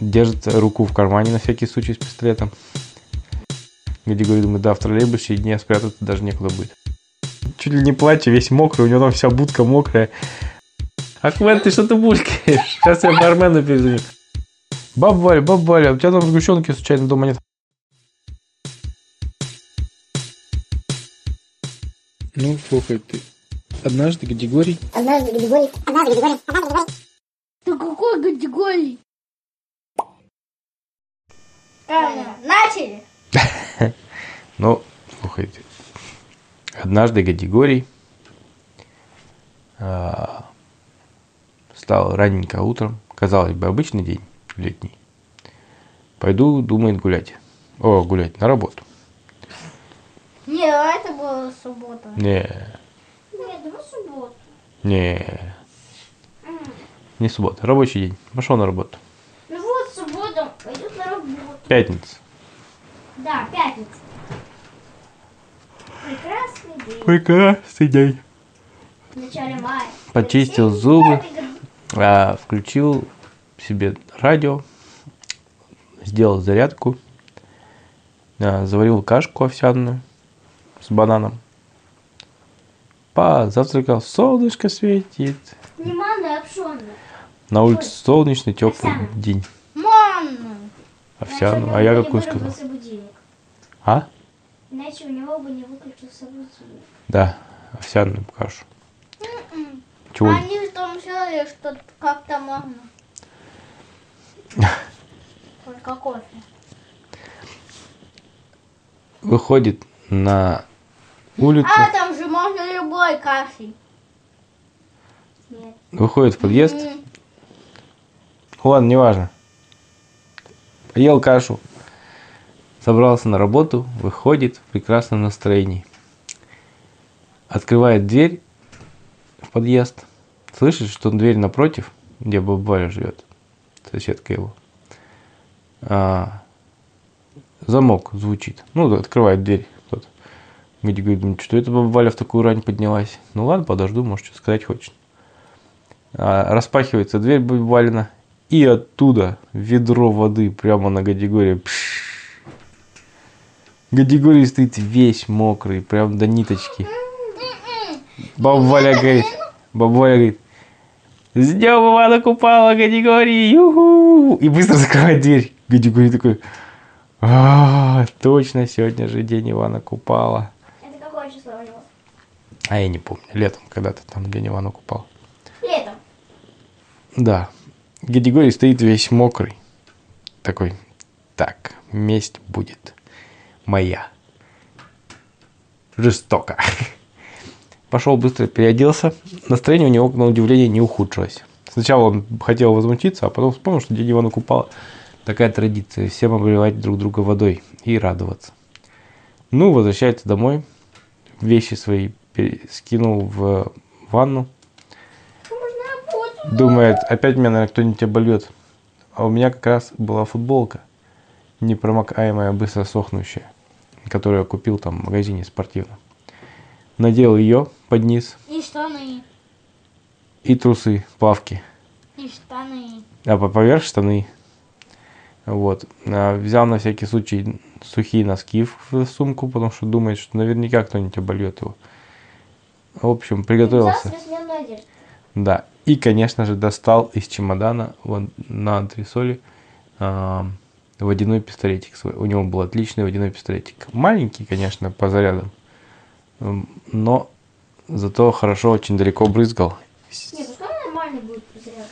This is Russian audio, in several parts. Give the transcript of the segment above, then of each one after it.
держит руку в кармане на всякий случай с пистолетом. Где говорит, думает, да, в троллейбусе дня спрятаться даже некуда будет. Чуть ли не плача, весь мокрый, у него там вся будка мокрая. Ахмед, ты что-то булькаешь? Сейчас я бармену перезвоню. Баба Валя, баба Валя, у тебя там сгущенки случайно дома нет? Ну, слухай, ты однажды Гадигорий... Однажды Григорий, однажды Григорий, однажды Григорий. Ты какой категории? Правильно. Начали. Ну, слухайте. Однажды Гадигорий а, встал раненько утром. Казалось бы, обычный день летний. Пойду, думает, гулять. О, гулять, на работу. Не, а это была суббота. Не, Нет, это суббота. не, не суббота, рабочий день. Пошел на работу. Ну вот, суббота пойдет на работу. Пятница. Да, пятница. Прекрасный день. Прекрасный день. В начале мая. Почистил зубы. А, включил себе радио, сделал зарядку, а, заварил кашку овсяную с бананом, позавтракал, солнышко светит, Не пшённая. на улице солнечный теплый день. Овсяную, а я Иначе у какую сказал? А? Иначе у него бы не выключился будильник. Да, овсяную кашу. Чего? Они же там сделали что-то как-то можно. Только кофе. Выходит на улицу, А там же можно любой кашей. Нет. выходит в подъезд, М, Ладно, неважно. Ел кашу. Собрался на работу, выходит в прекрасном настроении. Открывает дверь в подъезд. Слышит, что дверь напротив, где баба Валя живет, соседка его. а, замок звучит. Ну, открывает дверь кто-то. Говорит, «Ну, что это баба Валя в такую рань поднялась? Ну ладно, подожду, может, что сказать хочет. А, распахивается дверь баба и оттуда ведро воды прямо на Гадигория. Пш. Гадигорий стоит весь мокрый, прям до ниточки. Баба Валя говорит, баба Валя говорит, с днем Ивана Купала, Гадигорий, юху! И быстро закрывает дверь. Гадигорий такой, а, точно, сегодня же день Ивана Купала. Это какое число у него? А я не помню, летом когда-то там день Ивана Купала. Летом. Да. Гадигорий стоит весь мокрый. Такой, так, месть будет моя. Жестоко. Пошел быстро переоделся. Настроение у него, на удивление, не ухудшилось. Сначала он хотел возмутиться, а потом вспомнил, что дядя Ивана Купала такая традиция. Всем обливать друг друга водой и радоваться. Ну, возвращается домой. Вещи свои скинул в ванну. Думает, опять меня, наверное, кто-нибудь обольет. А у меня как раз была футболка, непромокаемая, быстро сохнущая, которую я купил там в магазине спортивном. Надел ее под низ И штаны. и трусы, плавки. И штаны. А по- поверх штаны. Вот. А, Взял на всякий случай сухие носки в сумку, потому что думает, что наверняка кто-нибудь обольет его. В общем, приготовился. Да. И, конечно же, достал из чемодана на антресоле а, водяной пистолетик свой. У него был отличный водяной пистолетик. Маленький, конечно, по зарядам. Но зато хорошо очень далеко брызгал. Не, пускай нормально будет заряд.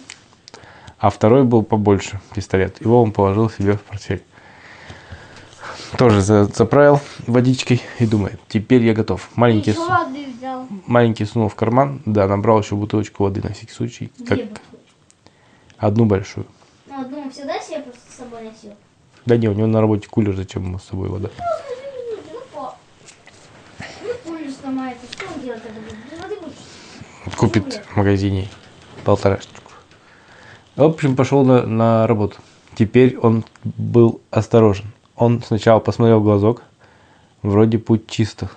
А второй был побольше пистолет. Его он положил себе в портфель. Тоже за- заправил водичкой и думает, теперь я готов. Маленький, су- маленький сунул в карман, да, набрал еще бутылочку воды на всякий случай. Как Две бутылки. одну большую. Ну, одну всегда себе просто с собой носил. Да не, у него на работе кулер, зачем ему с собой вода? Ну. Ну? Купит в магазине полторашечку. В общем, пошел на, на работу. Теперь он был осторожен. Он сначала посмотрел в глазок. Вроде путь чисто.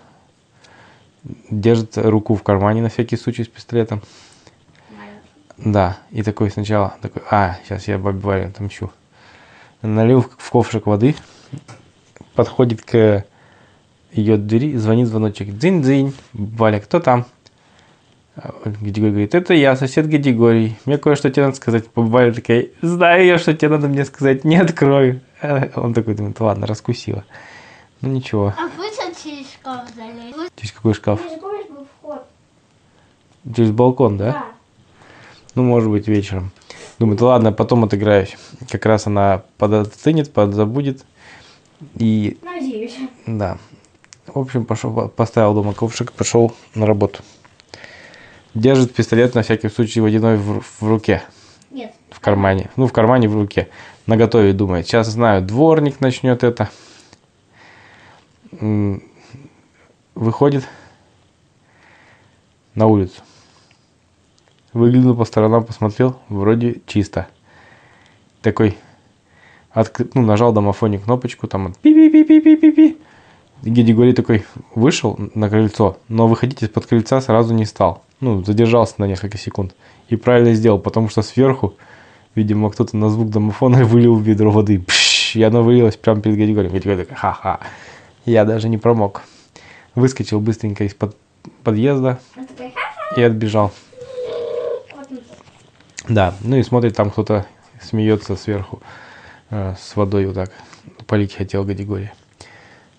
Держит руку в кармане на всякий случай с пистолетом. Да, и такой сначала, такой, а, сейчас я бабе Вале отомщу. налил в ковшик воды, подходит к ее двери, звонит звоночек. Дзынь-дзынь, Валя, кто там? Григорий говорит, это я, сосед Григорий. Мне кое-что тебе надо сказать. Валя такая, знаю я, что тебе надо мне сказать, не открою. Он такой думает, ладно, раскусила. Ну ничего. А он через шкаф залезет. Через какой шкаф? Был вход? Через балкон, да? Да. Ну, может быть, вечером. Думает, ладно, потом отыграюсь. Как раз она подоценит, подзабудет. И Надеюсь. Да. В общем, пошел, по- поставил дома ковшик, пошел на работу. Держит пистолет на всякий случай водяной в, в руке, Нет. в кармане. Ну, в кармане, в руке. На готове думает. Сейчас знаю, дворник начнет это. Выходит на улицу. Выглянул по сторонам, посмотрел, вроде чисто. Такой, откры- ну, нажал домофоне кнопочку, там пи-пи-пи-пи-пи-пи. Григорий такой вышел на крыльцо, но выходить из-под крыльца сразу не стал. Ну, задержался на несколько секунд. И правильно сделал, потому что сверху, видимо, кто-то на звук домофона вылил в ведро воды. Пш, и оно вылилось прямо перед Григорием. Григорий такой, ха-ха, я даже не промок. Выскочил быстренько из-под подъезда Он такой, ха-ха. и отбежал. Да, ну и смотрит, там кто-то смеется сверху э, с водой вот так. Полить хотел. Гадигорий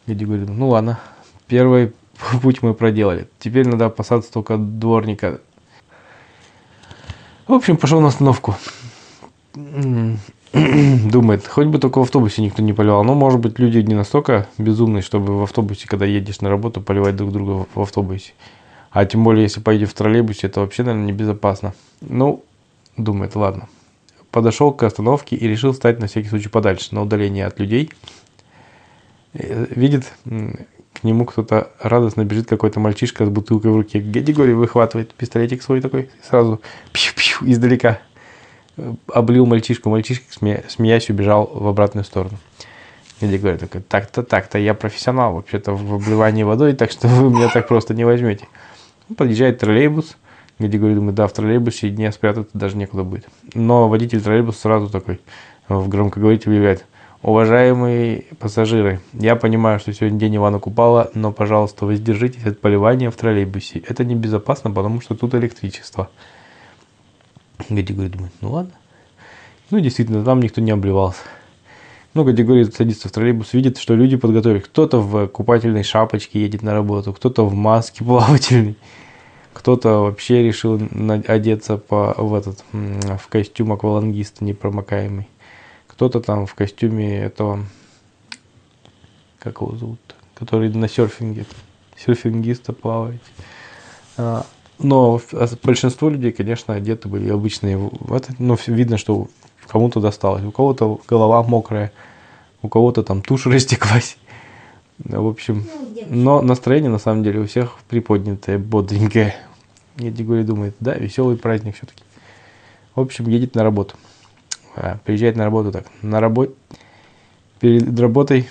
думает, ну ладно, первый путь мы проделали. Теперь надо опасаться только дворника. В общем, пошел на остановку. Думает, хоть бы только в автобусе никто не поливал. Но, может быть, люди не настолько безумные, чтобы в автобусе, когда едешь на работу, поливать друг друга в автобусе. А тем более, если поедешь в троллейбусе, это вообще, наверное, небезопасно. Ну, думает, ладно. Подошел к остановке и решил стать на всякий случай подальше, на удаление от людей. Э, Видит, к нему кто-то радостно бежит, какой-то мальчишка с бутылкой в руке. Григорий выхватывает пистолетик свой такой, сразу пью-пью издалека. Э, Облил мальчишку, мальчишка, смея- смеясь, убежал в обратную сторону. Григорий такой, так-то, так-то, я профессионал вообще-то в обливании водой, так что вы меня так просто не возьмете. Подъезжает троллейбус, Григорий думает, да, в троллейбусе дня спрятаться даже некуда будет. Но водитель троллейбуса сразу такой в громкоговоритель объявляет, уважаемые пассажиры, я понимаю, что сегодня день Ивана Купала, но, пожалуйста, воздержитесь от поливания в троллейбусе. Это небезопасно, потому что тут электричество. Григорий думает, ну ладно. Ну, действительно, там никто не обливался. Ну, Григорий садится в троллейбус, видит, что люди подготовились. Кто-то в купательной шапочке едет на работу, кто-то в маске плавательной, кто-то вообще решил одеться по, в этот, в костюм аквалангиста непромокаемый. Кто-то там в костюме этого, как его зовут, который на серфинге, серфингиста плавает. Но а большинство людей, конечно, одеты были обычные. в это, ну, видно, что кому-то досталось. У кого-то голова мокрая, у кого-то там тушь растеклась. В общем, Ну, но настроение на самом деле у всех приподнятое, бодренькое. Я Григорий думает, да, веселый праздник все-таки. В общем, едет на работу. А, приезжает на работу так. На работе перед работой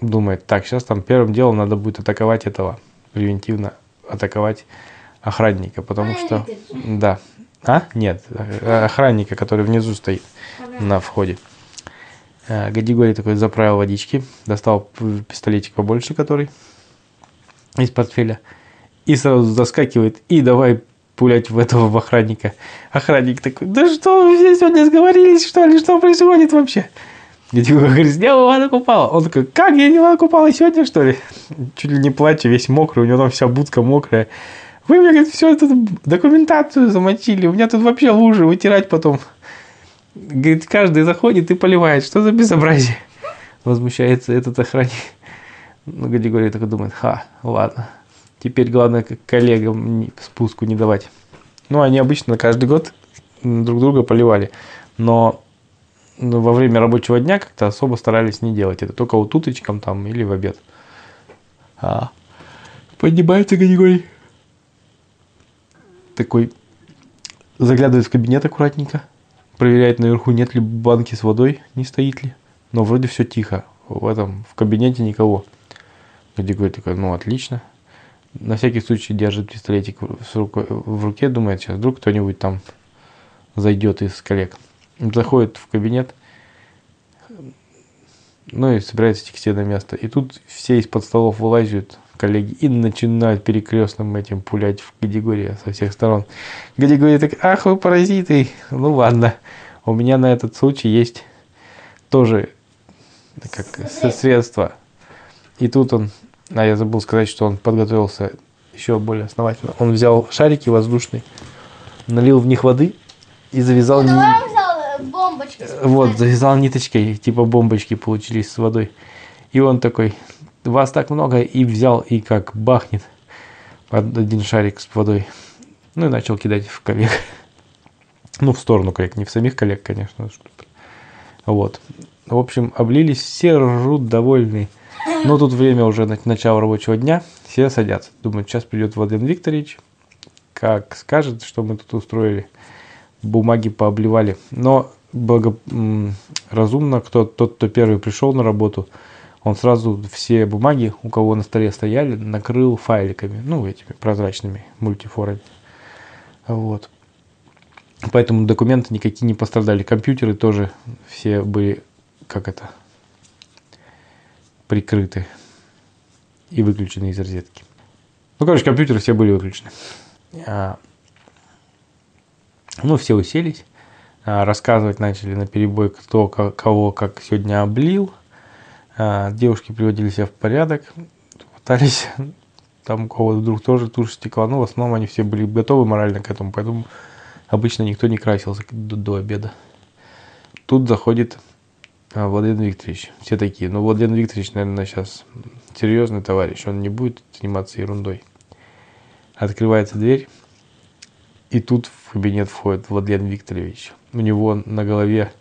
думает, так, сейчас там первым делом надо будет атаковать этого, превентивно атаковать охранника, потому что... Да. А? Нет, э, охранника, который внизу стоит на входе. А, Гадигорий такой заправил водички, достал пистолетик побольше, который из портфеля, и сразу заскакивает, и давай пулять в этого в охранника. Охранник такой, да что вы все сегодня сговорились, что ли, что происходит вообще? Говорит, я Ивана Купала. Он такой, как я не Ивана Купала сегодня, что ли? Чуть ли не плача, весь мокрый, у него там вся будка мокрая. Вы мне, говорит, всю эту документацию замочили, у меня тут вообще лужи вытирать потом. Говорит, каждый заходит и поливает. Что за безобразие? Возмущается этот охранник. Ну, Григорий такой думает, ха, ладно. Теперь главное к коллегам спуску не давать. Ну, они обычно каждый год друг друга поливали. Но во время рабочего дня как-то особо старались не делать это. Только вот утречком там или в обед. А, поднимается Григорий. Такой заглядывает в кабинет аккуратненько. Проверяет наверху, нет ли банки с водой, не стоит ли. Но вроде все тихо. В этом, в кабинете никого. Григорий такой, ну отлично. На всякий случай держит пистолетик в руке, думает, сейчас вдруг кто-нибудь там зайдет из коллег. Заходит в кабинет, ну и собирается идти на место. И тут все из-под столов вылазят коллеги и начинают перекрестным этим пулять в категории со всех сторон. Категория так, ах вы паразиты. Ну ладно, у меня на этот случай есть тоже как средства. И тут он, а я забыл сказать, что он подготовился еще более основательно. Он взял шарики воздушные, налил в них воды и завязал давай бомбочки. вот, завязал ниточкой, типа бомбочки получились с водой. И он такой, вас так много, и взял, и как бахнет од- один шарик с водой. Ну и начал кидать в коллег. Ну, в сторону коллег, не в самих коллег, конечно. Вот. В общем, облились, все ржут, довольны. Но тут время уже на- начало рабочего дня, все садятся. Думают, сейчас придет Владимир Викторович, как скажет, что мы тут устроили бумаги пообливали. Но благо, м, разумно, кто, тот, кто первый пришел на работу, он сразу все бумаги, у кого на столе стояли, накрыл файликами, ну, этими прозрачными мультифорами. Вот. Поэтому документы никакие не пострадали. Компьютеры тоже все были, как это, прикрыты и выключены из розетки. Ну, короче, компьютеры все были выключены. Ну, все уселись, а, рассказывать начали на перебой, кто ко- кого как сегодня облил. А, Девушки приводили себя в порядок, пытались, там у кого вдруг тоже тушь стекла, но в основном они все были готовы морально к этому, поэтому обычно никто не красился до, до обеда. Тут заходит а, Владимир Викторович. Все такие, ну, Владимир Викторович, наверное, сейчас серьезный товарищ, он не будет заниматься ерундой. Открывается дверь, и тут в кабинет входит Владлен Викторович. У него на голове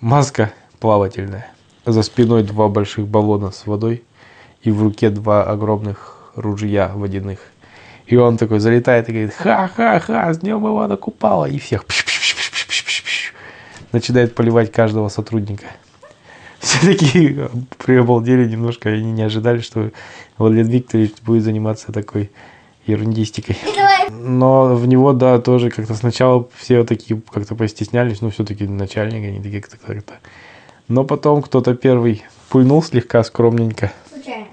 маска плавательная. За спиной два больших баллона с водой. И в руке два огромных ружья водяных. И он такой залетает и говорит, ха-ха-ха, с днем Ивана Купала. И всех пш-пш-пш-пш-пш-пш-пш. начинает поливать каждого сотрудника. Все такие приобалдели немножко, они не ожидали, что Владимир Викторович будет заниматься такой ерундистикой. Но в него, да, тоже как-то сначала все такие как-то постеснялись, ну, все-таки начальник, они такие как-то как-то. Но потом кто-то первый пульнул слегка скромненько, Случайно.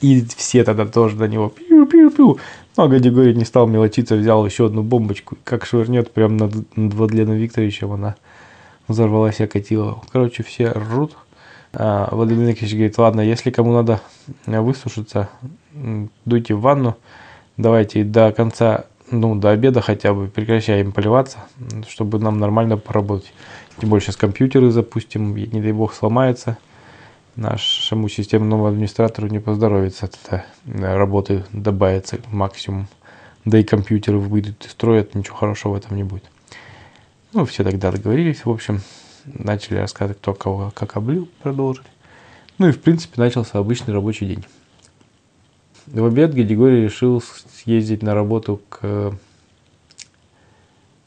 и все тогда тоже до него пиу-пиу-пиу. Но Гадигорий не стал мелочиться, взял еще одну бомбочку, как швырнет прямо над, над Владленом Викторовичем, она взорвалась и окатила. Короче, все ржут. А, Владимир Викторович говорит, ладно, если кому надо высушиться, дуйте в ванну, давайте до конца, ну, до обеда хотя бы прекращаем поливаться, чтобы нам нормально поработать. Тем более сейчас компьютеры запустим, не дай бог сломается. Нашему системному администратору не поздоровится от этой э, работы, добавится максимум. Да и компьютеры выйдут из строя, ничего хорошего в этом не будет. Ну, все тогда договорились, в общем, начали рассказывать, кто кого как облил, продолжили. Ну и, в принципе, начался обычный рабочий день. В обед Григорий решил съездить на работу к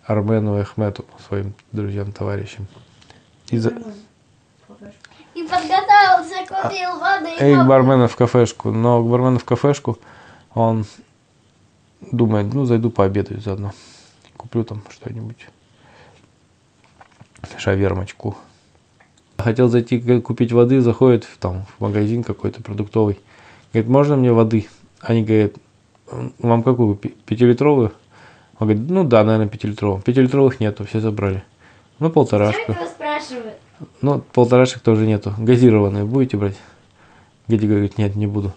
Армену и Ахмету, своим друзьям, товарищам. И за- И подготовился, купил воды. И к бармену в кафешку. Но к бармену в кафешку он думает, ну, зайду пообедаю заодно. Куплю там что-нибудь. Шавермочку. Хотел зайти купить воды, заходит в, там, в магазин какой-то продуктовый. Говорит, можно мне воды? Они говорят, «М, вам какую? Пятилитровую? Он говорит, ну да, наверное, пятилитровую. Пятилитровых нету, все забрали. Ну, полторашку. Ну, полторашек тоже нету. Газированные будете брать? Геди говорит, нет, не буду.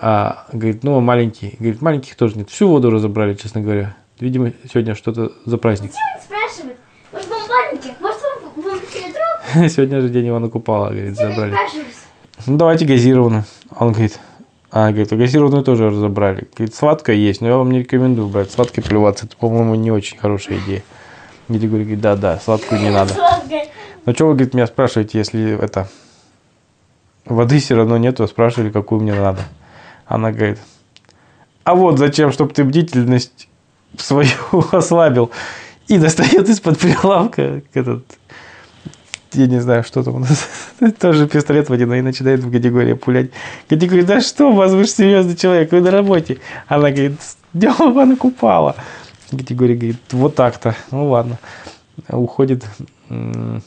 А говорит, ну, маленький. Говорит, маленьких тоже нет. Всю воду разобрали, честно говоря. Видимо, сегодня что-то за праздник. Он спрашивает. Может, вам маленьких? Может, вам? Сегодня же день Ивана Купала, говорит, забрали. Ну, давайте газированную. Он говорит, а, говорит, а газированную тоже разобрали. Говорит, сладкая есть, но я вам не рекомендую брать. Сладкой плеваться, это, по-моему, не очень хорошая идея. Геди говорит, да, да, сладкую не надо. Ну, что вы, говорит, меня спрашиваете, если это... Воды все равно нету, а спрашивали, какую мне надо. Она говорит, а вот зачем, чтобы ты бдительность свою ослабил. И достает из-под прилавка этот, я не знаю, что там у нас, тоже пистолет водяной, и начинает в категории пулять. Катя говорит, да что у вас, вы же серьезный человек, вы на работе. Она говорит, днем Ивана Купала. Категория говорит, вот так-то, ну ладно. уходит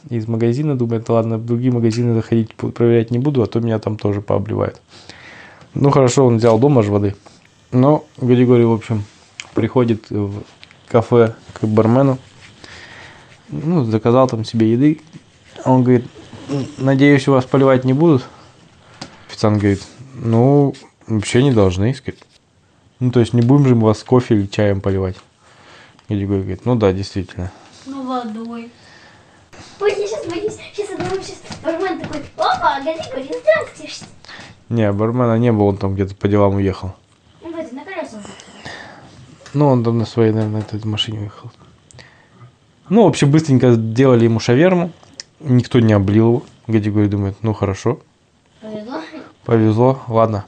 из магазина, думает, ладно, в другие магазины заходить проверять не буду, а то меня там тоже пообливают. Ну хорошо, он взял дома же воды. Но Григорий, в общем, приходит в кафе к бармену, ну, заказал там себе еды. Он говорит, «М, надеюсь, у вас поливать не будут? Официант говорит, ну, вообще не должны, сказать. Ну, то есть не будем же мы вас кофе или чаем поливать. Григорий говорит, ну да, действительно. Ну, водой. Ой, я сейчас боюсь. Сейчас я думаю, сейчас бармен такой, опа, Григорий, здравствуйте. Не, бармена не было, он там где-то по делам уехал. Он в этой, на колесах. Ну, он там на своей, наверное, этой машине уехал. Ну, в общем, быстренько сделали ему шаверму. Никто не облил его. Григорий думает, ну хорошо, Повезло. повезло, ладно.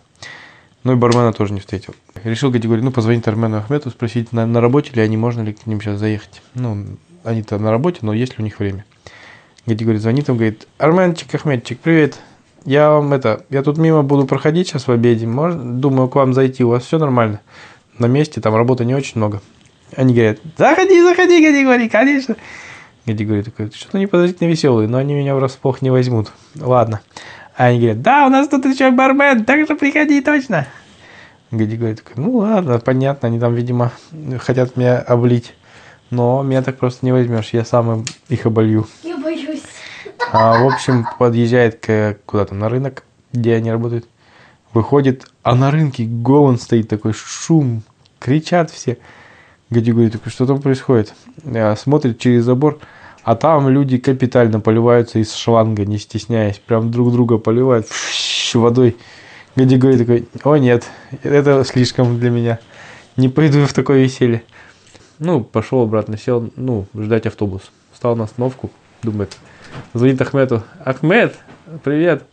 Ну и бармена тоже не встретил. Решил Григорий, ну, позвонить Армену Ахмету, спросить, на, на работе ли они, можно ли к ним сейчас заехать. Ну, они-то на работе, но есть ли у них время. Григорий звонит, он говорит, Арменчик, Ахметчик, привет. Я вам это, я тут мимо буду проходить сейчас в обеде. Можно, думаю, к вам зайти, у вас все нормально. На месте, там работы не очень много. Они говорят, заходи, заходи, Григорий, конечно. Григорий такой, что-то не подозрительно веселый, но они меня врасплох не возьмут. Ладно. А они говорят, да, у нас тут еще бармен, так что приходи точно. Григорий такой, ну ладно, понятно, они там, видимо, хотят меня облить. Но меня так просто не возьмешь, я сам их оболью. Я боюсь. А, в общем, подъезжает к, куда-то на рынок, где они работают. Выходит, а на рынке голон стоит такой шум, кричат все. Гади говорит, такой, что там происходит? А, Смотрит через забор, а там люди капитально поливаются из шланга, не стесняясь. Прям друг друга поливают водой. Гади говорит такой, о нет, это слишком для меня. Не пойду в такое веселье. Ну, пошел обратно, сел, ну, ждать автобус. Встал на остановку, думает, звонит Ахмету. Ахмед, привет.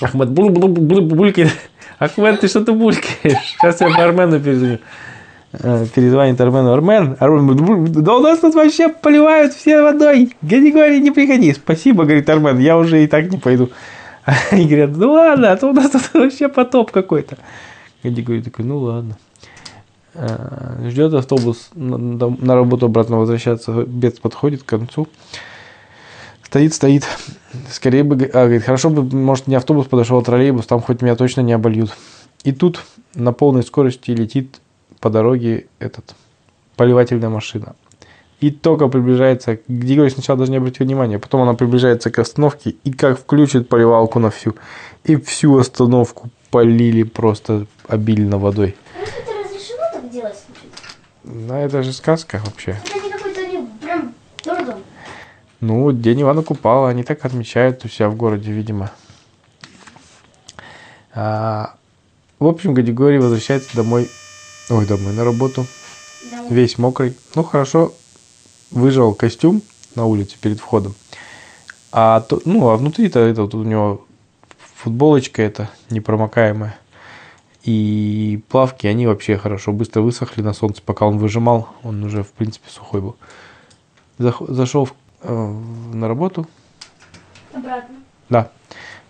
Ахмед бул бул бул булькает. Ахмед, ты что-то булькаешь? Сейчас я Армену перезвоню. Э, Перезвонит. Армен, Армен, бул- бул- да у нас тут вообще поливают все водой. Григорий, не приходи. Спасибо, говорит Армен, я уже и так не пойду. Они говорят, ну ладно, а то у нас тут вообще потоп какой-то. Григорий такой, ну ладно. Э, Ждет автобус на, работу обратно возвращаться. Обед подходит к концу. Стоит, стоит. Скорее бы, а, говорит, хорошо бы, может, не автобус подошел, а троллейбус, там хоть меня точно не обольют. И тут на полной скорости летит по дороге этот поливательная машина. И только приближается, Григорий сначала даже не обратил внимания, потом она приближается к остановке и как включит поливалку на всю. И всю остановку полили просто обильно водой. Разве это разрешено так делать? Ну, это же сказка вообще. Это не какой-то не прям дурдом. Ну, День Ивана Купала, они так отмечают у себя в городе, видимо. А, в общем, Григорий возвращается домой, ой, домой, на работу, Да. весь мокрый. Ну, хорошо, выжал костюм на улице перед входом. А, то, ну, а внутри-то это, вот у него футболочка эта непромокаемая. И плавки, они вообще хорошо быстро высохли на солнце, пока он выжимал, он уже, в принципе, сухой был. Зашел в- э, на работу, Обратно. да.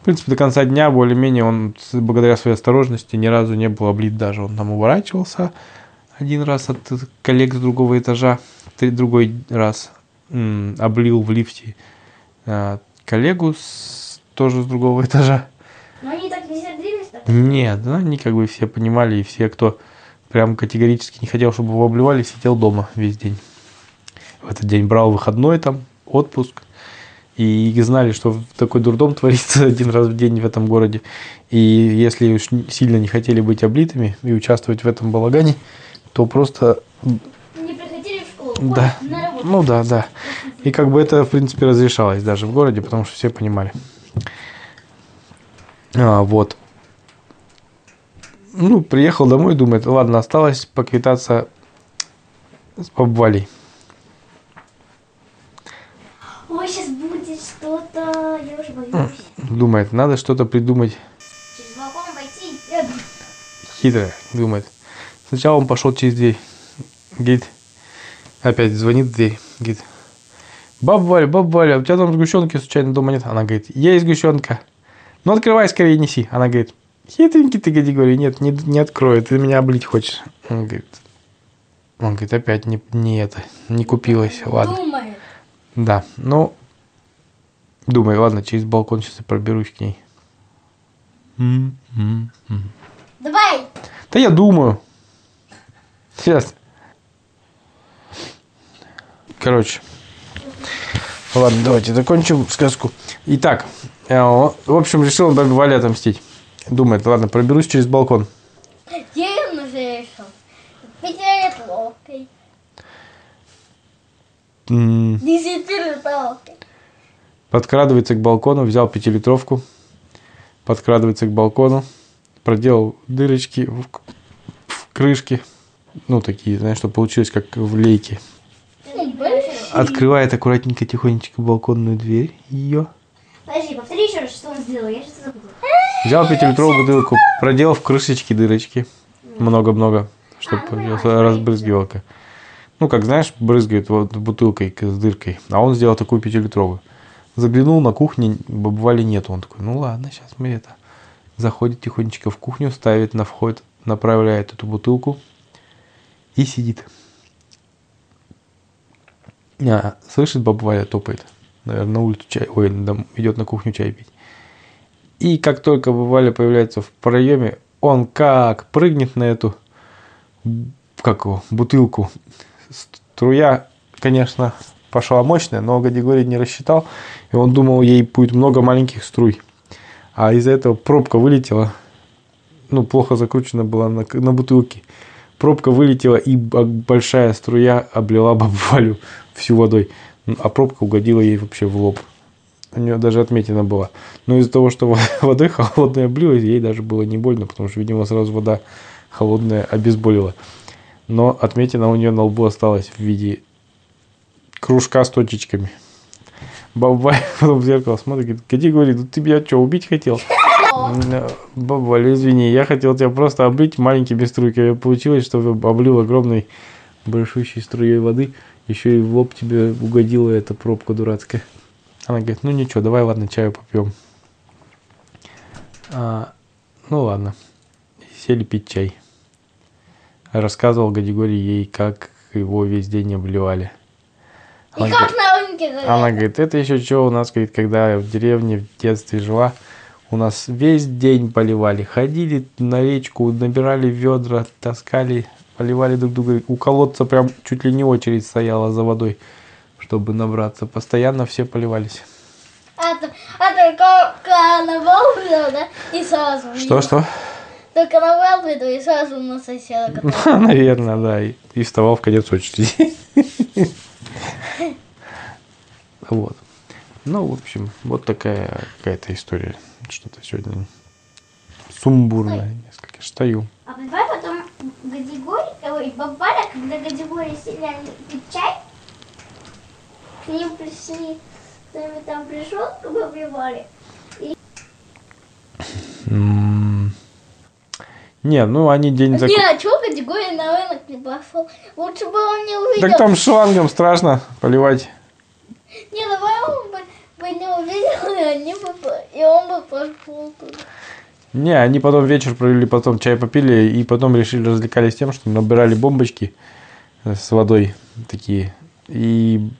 В принципе, до конца дня более-менее он, благодаря своей осторожности, ни разу не был облит даже. Он там уворачивался один раз от коллег с другого этажа, другой раз м, облил в лифте э, коллегу с, тоже с другого этажа. Но они так не сердились, так? Нет, ну, они как бы все понимали, и все, кто прям категорически не хотел, чтобы его обливали, сидел дома весь день. В этот день брал выходной там, отпуск. И знали, что такой дурдом творится один раз в день в этом городе. И если уж сильно не хотели быть облитыми и участвовать в этом балагане, то просто, Не приходили в школу. да, на работу. ну да, да. И как бы это, в принципе, разрешалось даже в городе, потому что все понимали. А, вот. Ну, приехал домой, думает, ладно, осталось поквитаться с бабвалей. Ой, сейчас будет что-то. Я уже боюсь. Думает, надо что-то придумать хитрое. Думает. Сначала он пошел через дверь. Говорит, опять звонит в дверь. Говорит, баба Валя, баба Валя, у тебя там сгущенки случайно дома нет? Она говорит, есть сгущенка. Ну, открывай скорее, неси. Она говорит, хитренький ты, Гади, говорю, нет, не, не открою, ты меня облить хочешь. Он говорит, он говорит, опять не, не это, не купилась, ладно. Думает. Да, ну, думаю, ладно, через балкон сейчас я проберусь к ней. Давай! Да я думаю. Сейчас. Короче. Ладно, давайте закончим сказку. Итак, э, в общем, решил он бабе Вале отомстить. Думает, ладно, проберусь через балкон. Деревну уже решил. Пятилитровкой. М, Десятилитровкой. Подкрадывается к балкону, взял пятилитровку. Подкрадывается к балкону. Проделал дырочки в, в крышке. Ну, такие, знаешь, что получилось, как в лейке. Открывает аккуратненько, тихонечко балконную дверь. Ее. Подожди, повтори еще раз, что он сделал. Я что-то забыла. Взял пятилитровую бутылку, проделал в крышечке дырочки. Много-много, чтобы А, ну, разбрызгивалка. Ну, как знаешь, брызгает вот бутылкой с дыркой. А он сделал такую пятилитровую. Заглянул на кухне, бабы Вали нету. Он такой, ну ладно, сейчас мы это... Заходит тихонечко в кухню, ставит на вход, направляет эту бутылку и сидит. А, слышит, баба Валя топает. Наверное, на улицу чай... Ой, дом- идет на кухню чай пить. И как только баба Валя появляется в проеме, он как прыгнет на эту как его, бутылку. Струя, конечно, пошла мощная, но Гадигорий не рассчитал, и он думал, ей будет много маленьких струй. А из-за этого пробка вылетела, ну, плохо закручена была на, на бутылке. Пробка вылетела, и большая струя облила бабу Валю всю водой. А пробка угодила ей вообще в лоб. У нее даже отметина была. Но из-за того, что водой холодной облилась, ей даже было не больно, потому что, видимо, сразу вода холодная обезболила. Но отметина у нее на лбу осталась в виде кружка с точечками. Баба Валя потом в зеркало смотрит, говорит, Кати говорит, ну ты меня что, убить хотел? Баба извини, я хотел тебя просто облить маленькими струйками. А Получилось, что облил огромной большущей струей воды. Еще и в лоб тебе угодила эта пробка дурацкая. Она говорит, ну ничего, давай, ладно, чаю попьем. А, ну ладно. Сели пить чай. Рассказывал Гадигорий ей, как его весь день обливали. И Она как говорит- на рынке говорят. она говорит, это еще что у нас, говорит, когда я в деревне в детстве жила, у нас весь день поливали. Ходили на речку, набирали ведра, таскали, поливали друг друга. У колодца прям чуть ли не очередь стояла за водой, чтобы набраться. Постоянно все поливались. А, то- а только карнавал был, да? И сразу. Что, что? Только карнавал приду и сразу на соседа. Наверное, да. И, и вставал в конец очереди. Вот. Ну, в общем, вот такая какая-то история. Что-то сегодня сумбурное несколько. Стою. А давай потом Гадигорий, ой, Бабаля, когда Гадигорий сели пить чай, к ним пришли, кто-нибудь там пришел, к бабе Вале, М, Не, ну они день зак... Не, а чего Гадигорий на рынок не пошел? Лучше бы он не увидел. Так там шлангом страшно поливать. Не, давай он бы, бы не увидел, и, они бы, и он бы пошел туда. Не, они потом вечер провели, потом чай попили и потом решили развлекались тем, что набирали бомбочки с водой такие и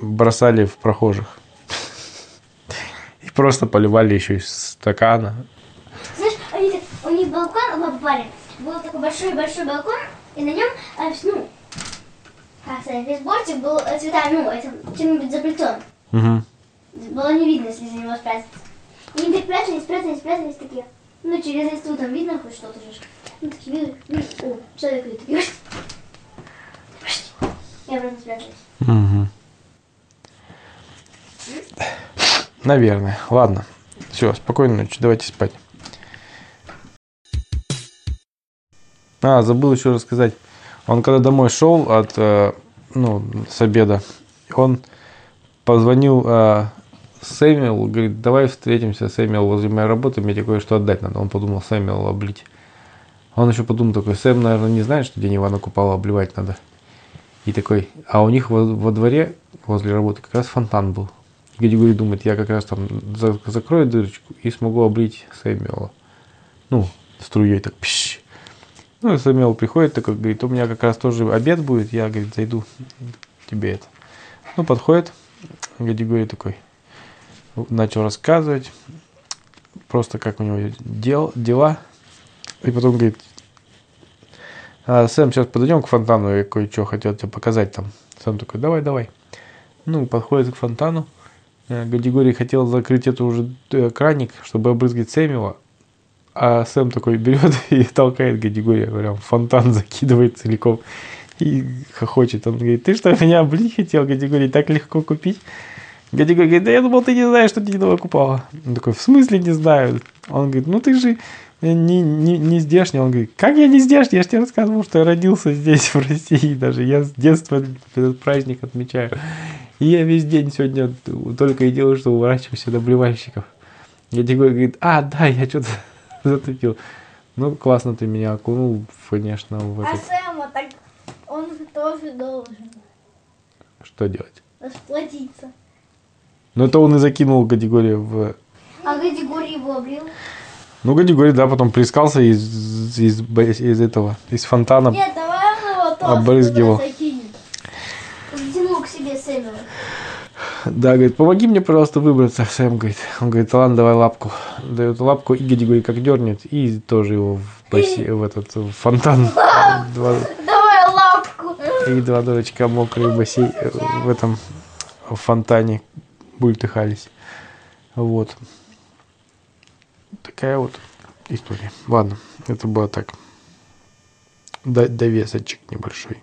бросали в прохожих. И просто поливали еще из стакана. Знаешь, они так- у них Бабаре, был такой большой-большой балкон, и на нем, э, ну, как сказать, весь бортик был э, цветами, ну, этим, чем-нибудь заплетен. Мгм. Было не видно, если за него спрятаться. И они так прятались, прятались, прятались такие. Ну, через листву там видно хоть что-то же. Ну, такие, видно, видно, о, человек такие, и обратно спрятались. Мгм. Наверное. Ладно. Все, спокойной ночи. Давайте спать. А, забыл еще рассказать. Он когда домой шел от, э, ну, с обеда, он позвонил э, Сэмюэл, говорит, давай встретимся, Сэмюэл, возле моей работы, мне тебе кое-что отдать надо. Он подумал, Сэмюэл облить. Он еще подумал такой, Сэм, наверное, не знает, что день Ивана Купала обливать надо. И такой, а у них во, во дворе возле работы как раз фонтан был. И Григорий думает, я как раз там за- закрою дырочку и смогу облить Сэмюэла. Ну, струей так пищ. Ну, Сэмюэл приходит, такой, говорит, у меня как раз тоже обед будет, я, говорит, зайду тебе это. Ну, подходит, Гадигорий такой начал рассказывать, просто как у него дел, дела. И потом говорит, а, Сэм, сейчас подойдем к фонтану, я кое-что хотел тебе показать там. Сэм такой, давай, давай. Ну, подходит к фонтану. Э, Гадигорий хотел закрыть это уже э, краник, чтобы обрызгать Сэмила. А Сэм такой берет и толкает Гадигория, прям фонтан закидывает целиком. И хохочет. Он говорит, ты что, меня облить хотел, Гадигорий, так легко купить? Гадигорий говорит, да я думал, ты не знаешь, что ты не купала. Он такой, в смысле не знаю? Он говорит, ну ты же не, не, не здешний. Он говорит, как я не здешний? Я же тебе рассказывал, что я родился здесь, в России даже. Я с детства этот праздник отмечаю. И я весь день сегодня только и делаю, что уворачиваю сюда блевальщиков. Гадигорий говорит, а, да, я что-то затупил. Ну, классно ты меня окунул, конечно, в А этот... Сэма так он тоже должен Что делать? расплатиться. Ну, это он и закинул Гадигория в... А Гадигорий его облил? Ну, Гадигорий, да, потом плескался из, из, из этого, из фонтана. Нет, давай он его тоже Обрызгивал. туда закинем. Затянул к себе Сэмила. Да, говорит, помоги мне, пожалуйста, выбраться. Сэм говорит. Он говорит, ладно, давай лапку. Дает лапку, и Гадигорий как дернет, и тоже его в, бассе- в этот в фонтан. Два- Давай лапку. и два дурачка мокрые в бассейн, в этом в фонтане бультыхались. Вот. Такая вот история. Ладно, это было так. До- довесочек небольшой.